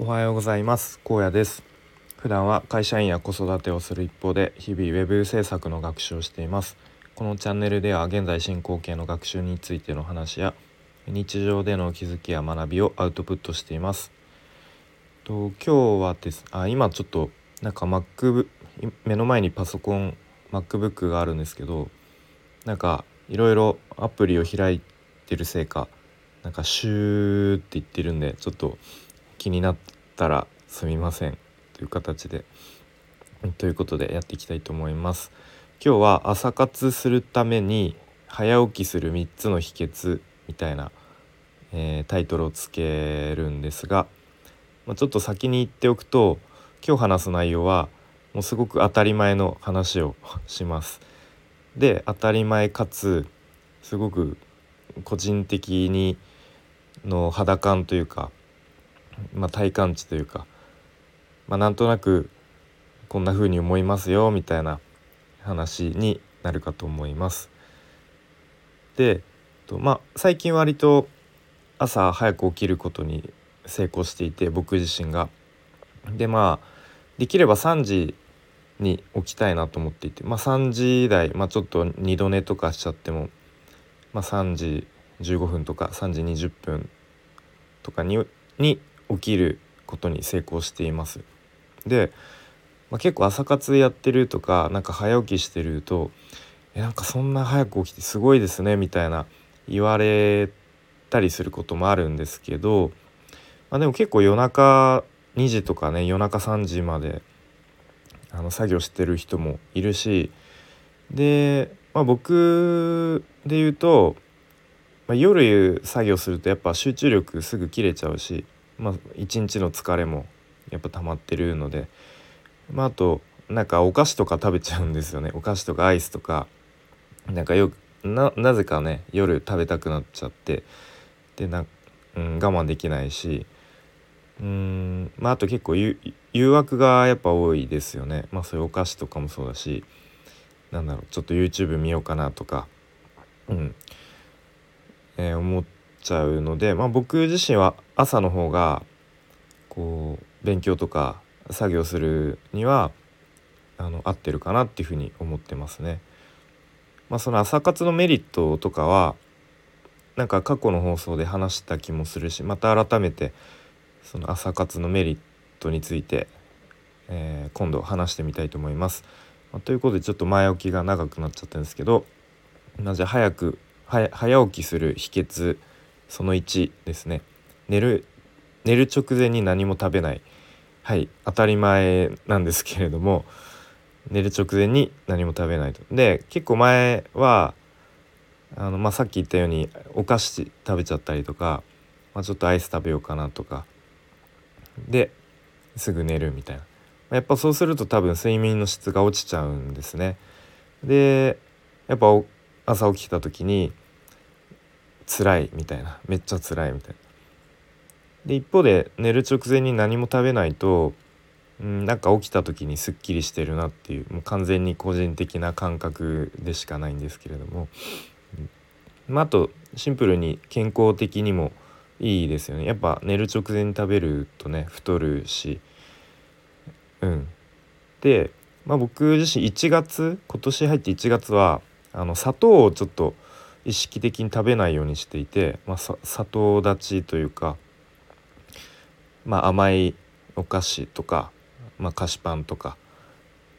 おはようございます。高野です。普段は会社員や子育てをする一方で日々ウェブ制作の学習をしています。このチャンネルでは現在進行形の学習についての話や日常での気づきや学びをアウトプットしています。と今日はですあ今ちょっとなんか Mac 目の前にパソコン MacBook があるんですけどなんかいろいろアプリを開いてるせいかなんかシューって言ってるんでちょっと気になったらすみませんという形でということでやっていきたいと思います。今日は朝活するために早起きする3つの秘訣みたいな、えー、タイトルをつけるんですが、まあ、ちょっと先に言っておくと今日話す内容はもうすごく当たり前の話をします。で当たり前かつすごく個人的にの肌感というかまあ、体感値というか、まあ、なんとなくこんな風に思いますよみたいな話になるかと思います。で、とまあ、最近割と朝早く起きることに成功していて僕自身が。でまあできれば3時に起きたいなと思っていて、まあ、3時台、まあ、ちょっと2度寝とかしちゃっても、まあ、3時15分とか3時20分とかにに起きることに成功しています。で、まあ、結構朝活やってるとかなんか早起きしてると「えなんかそんな早く起きてすごいですね」みたいな言われたりすることもあるんですけど、まあ、でも結構夜中2時とかね夜中3時まであの作業してる人もいるしで、まあ、僕で言うと、まあ、夜作業するとやっぱ集中力すぐ切れちゃうしまあ一日の疲れもやっぱ溜まってるので。まああとなんかお菓子とか食べちゃうんですよね。お菓子とかアイスとか。なんかよななぜかね夜食べたくなっちゃって。でな、うん、我慢できないし。うんまああと結構誘惑がやっぱ多いですよね。まあそういうお菓子とかもそうだし。なんだろうちょっと YouTube 見ようかなとか。うん、えー、思ってちゃうので、まあ、僕自身は朝の方がこう勉強とか作業するにはあの合ってるかなっていうふうに思ってますね。まあ、その朝活のメリットとかはなんか過去の放送で話した気もするしまた改めてその朝活のメリットについて、えー、今度話してみたいと思います。まあ、ということでちょっと前置きが長くなっちゃったんですけど、まあ、じゃあ早く早起きする秘訣その1ですね寝る寝る直前に何も食べないはい当たり前なんですけれども寝る直前に何も食べないと。で結構前はあの、まあ、さっき言ったようにお菓子食べちゃったりとか、まあ、ちょっとアイス食べようかなとかですぐ寝るみたいなやっぱそうすると多分睡眠の質が落ちちゃうんですね。でやっぱ朝起きた時に辛いみたいな。めっちゃ辛いみたいな。で一方で寝る直前に何も食べないとんなんか起きた時にすっきりしてるなっていうもう完全に個人的な感覚でしかないんですけれども、まあ、あとシンプルに健康的にもいいですよね。やっぱ寝る直前に食べるとね太るし。うん。で、まあ、僕自身1月今年入って1月はあの砂糖をちょっと意識的に食べないようにしていて、まあ、砂糖立ちというか、まあ、甘いお菓子とか、まあ、菓子パンとか、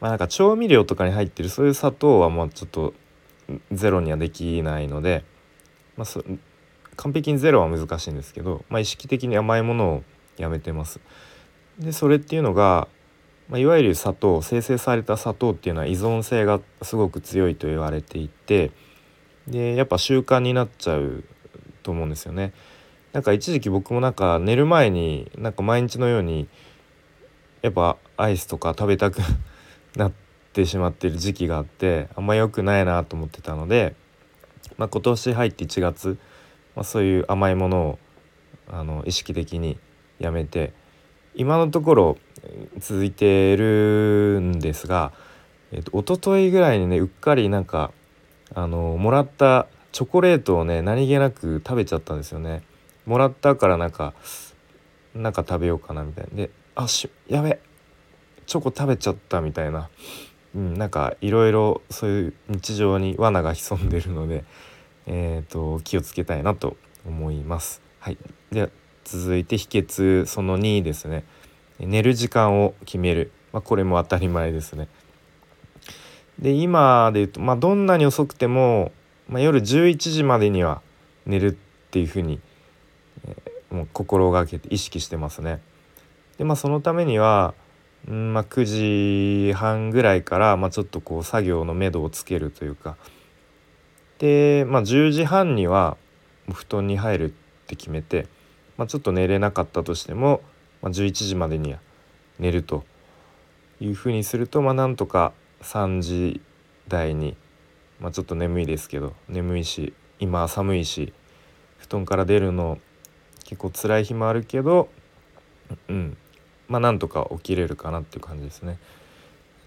まあ、なんか調味料とかに入ってるそういう砂糖はもうちょっとゼロにはできないので、まあ、完璧にゼロは難しいんですけど、まあ、意識的に甘いものをやめてます。でそれっていうのが、まあ、いわゆる砂糖生成された砂糖っていうのは依存性がすごく強いと言われていて。でやっぱ習慣になっちゃうと思うんですよね。なんか一時期僕もなんか寝る前になんか毎日のようにやっぱアイスとか食べたく なってしまってる時期があってあんま良くないなと思ってたので、まあ、今年入って1月、まあ、そういう甘いものをあの意識的にやめて今のところ続いてるんですが、えっと一昨日ぐらいにねうっかりなんかあのもらったチョコレートをね何気なく食べちゃったんですよね。もらったからなんかなんか食べようかなみたいなであしやべチョコ食べちゃったみたいな、うん、なんかいろいろそういう日常に罠が潜んでるので、えーと、気をつけたいなと思います。はい、では続いて秘訣その2ですね寝る時間を決める、まあ、これも当たり前ですね。で今で言うと、まあ、どんなに遅くても、まあ、夜11時までには寝るっていうふうに、えー、もう心がけて意識してますね。でまあそのためには、んまあ、9時半ぐらいから、まあ、ちょっとこう作業のめどをつけるというかで、まあ、10時半には布団に入るって決めて、まあ、ちょっと寝れなかったとしても、まあ、11時までには寝るというふうにすると、まあ、なんとか3時台に、まあ、ちょっと眠いですけど眠いし今寒いし布団から出るの結構辛い日もあるけどうんまあなんとか起きれるかなっていう感じですね。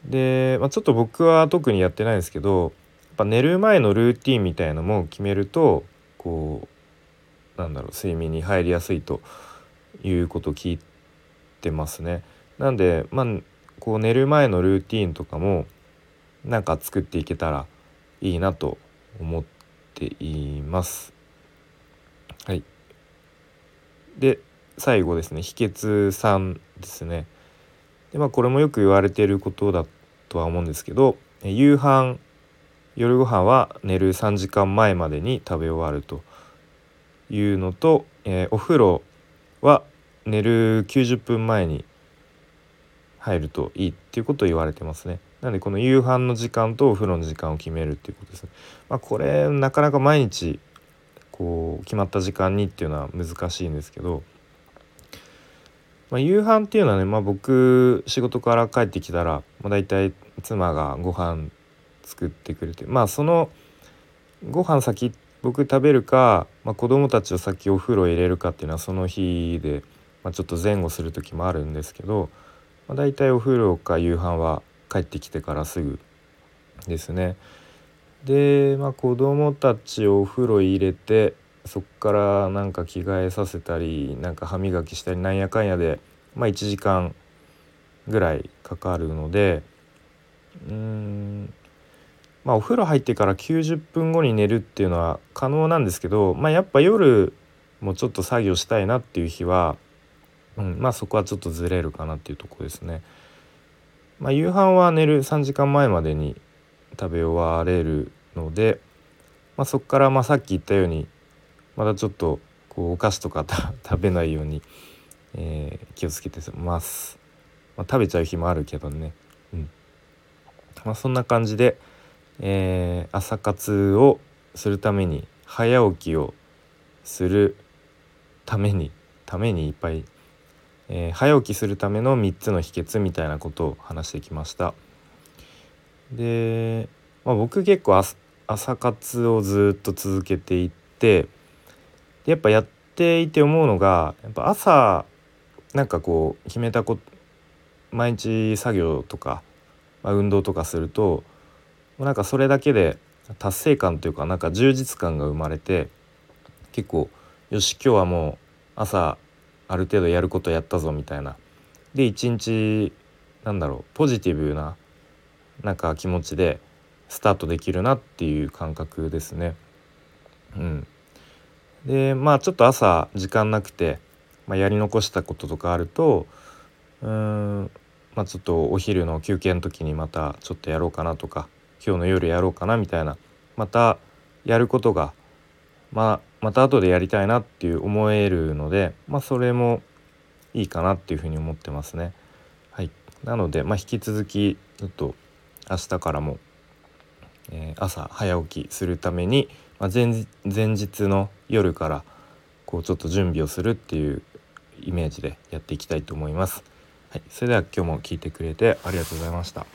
で、まあ、ちょっと僕は特にやってないんですけどやっぱ寝る前のルーティンみたいのも決めるとこうなんだろう睡眠に入りやすいということを聞いてますね。なんでまあこう寝る前のルーティンとかもなんか作っていけたらいいなと思っています。はい。で最後ですね秘訣3ですね。でまあこれもよく言われていることだとは思うんですけど夕飯夜ご飯は寝る3時間前までに食べ終わるというのと、えー、お風呂は寝る90分前に入るといいっていうことを言われてますね。なのでこの夕飯の時間とお風呂の時間を決めるっていうことですね。まあ、これなかなか毎日こう決まった時間にっていうのは難しいんですけど、まあ、夕飯っていうのはね、まあ、僕仕事から帰ってきたら、まあ、大体妻がご飯作ってくれてまあそのご飯先僕食べるか、まあ、子供たちを先お風呂入れるかっていうのはその日で、まあ、ちょっと前後する時もあるんですけど、まあ、大体お風呂か夕飯は帰ってきてからすぐですね。で、まあ、子供たちをお風呂入れてそっからなんか着替えさせたりなんか歯磨きしたりなんやかんやで、まあ、1時間ぐらいかかるのでうんまあお風呂入ってから90分後に寝るっていうのは可能なんですけど、まあ、やっぱ夜もちょっと作業したいなっていう日は、うん、まあそこはちょっとずれるかなっていうとこですね。まあ、夕飯は寝る3時間前までに食べ終われるので、まあ、そこからまさっき言ったようにまたちょっとこうお菓子とか 食べないように、えー、気をつけてます、まあ、食べちゃう日もあるけどね。うん。まあそんな感じで、えー、朝活をするために早起きをするためにためにいっぱい、えー、早起きするための3つの秘訣みたいなことを話してきました。で、まあ、僕結構朝活をずっと続けていってやっぱやっていて思うのがやっぱ朝なんかこう決めたこ毎日作業とか、まあ、運動とかするとなんかそれだけで達成感というかなんか充実感が生まれて結構よし今日はもう朝ある程度やることやったぞみたいなで一日なんだろうポジティブななんか気持ちでスタートできるなっていう感覚ですね。うん、でまあちょっと朝時間なくて、まあ、やり残したこととかあるとうーんまあちょっとお昼の休憩の時にまたちょっとやろうかなとか今日の夜やろうかなみたいなまたやることが、まあ、また後でやりたいなっていう思えるので、まあ、それもいいかなっていうふうに思ってますね。はい、なので、まあ、引き続きちょっと明日からも、えー、朝早起きするために、まあ、前前日の夜からこうちょっと準備をするっていうイメージでやっていきたいと思います。はい、それでは今日も聞いてくれてありがとうございました。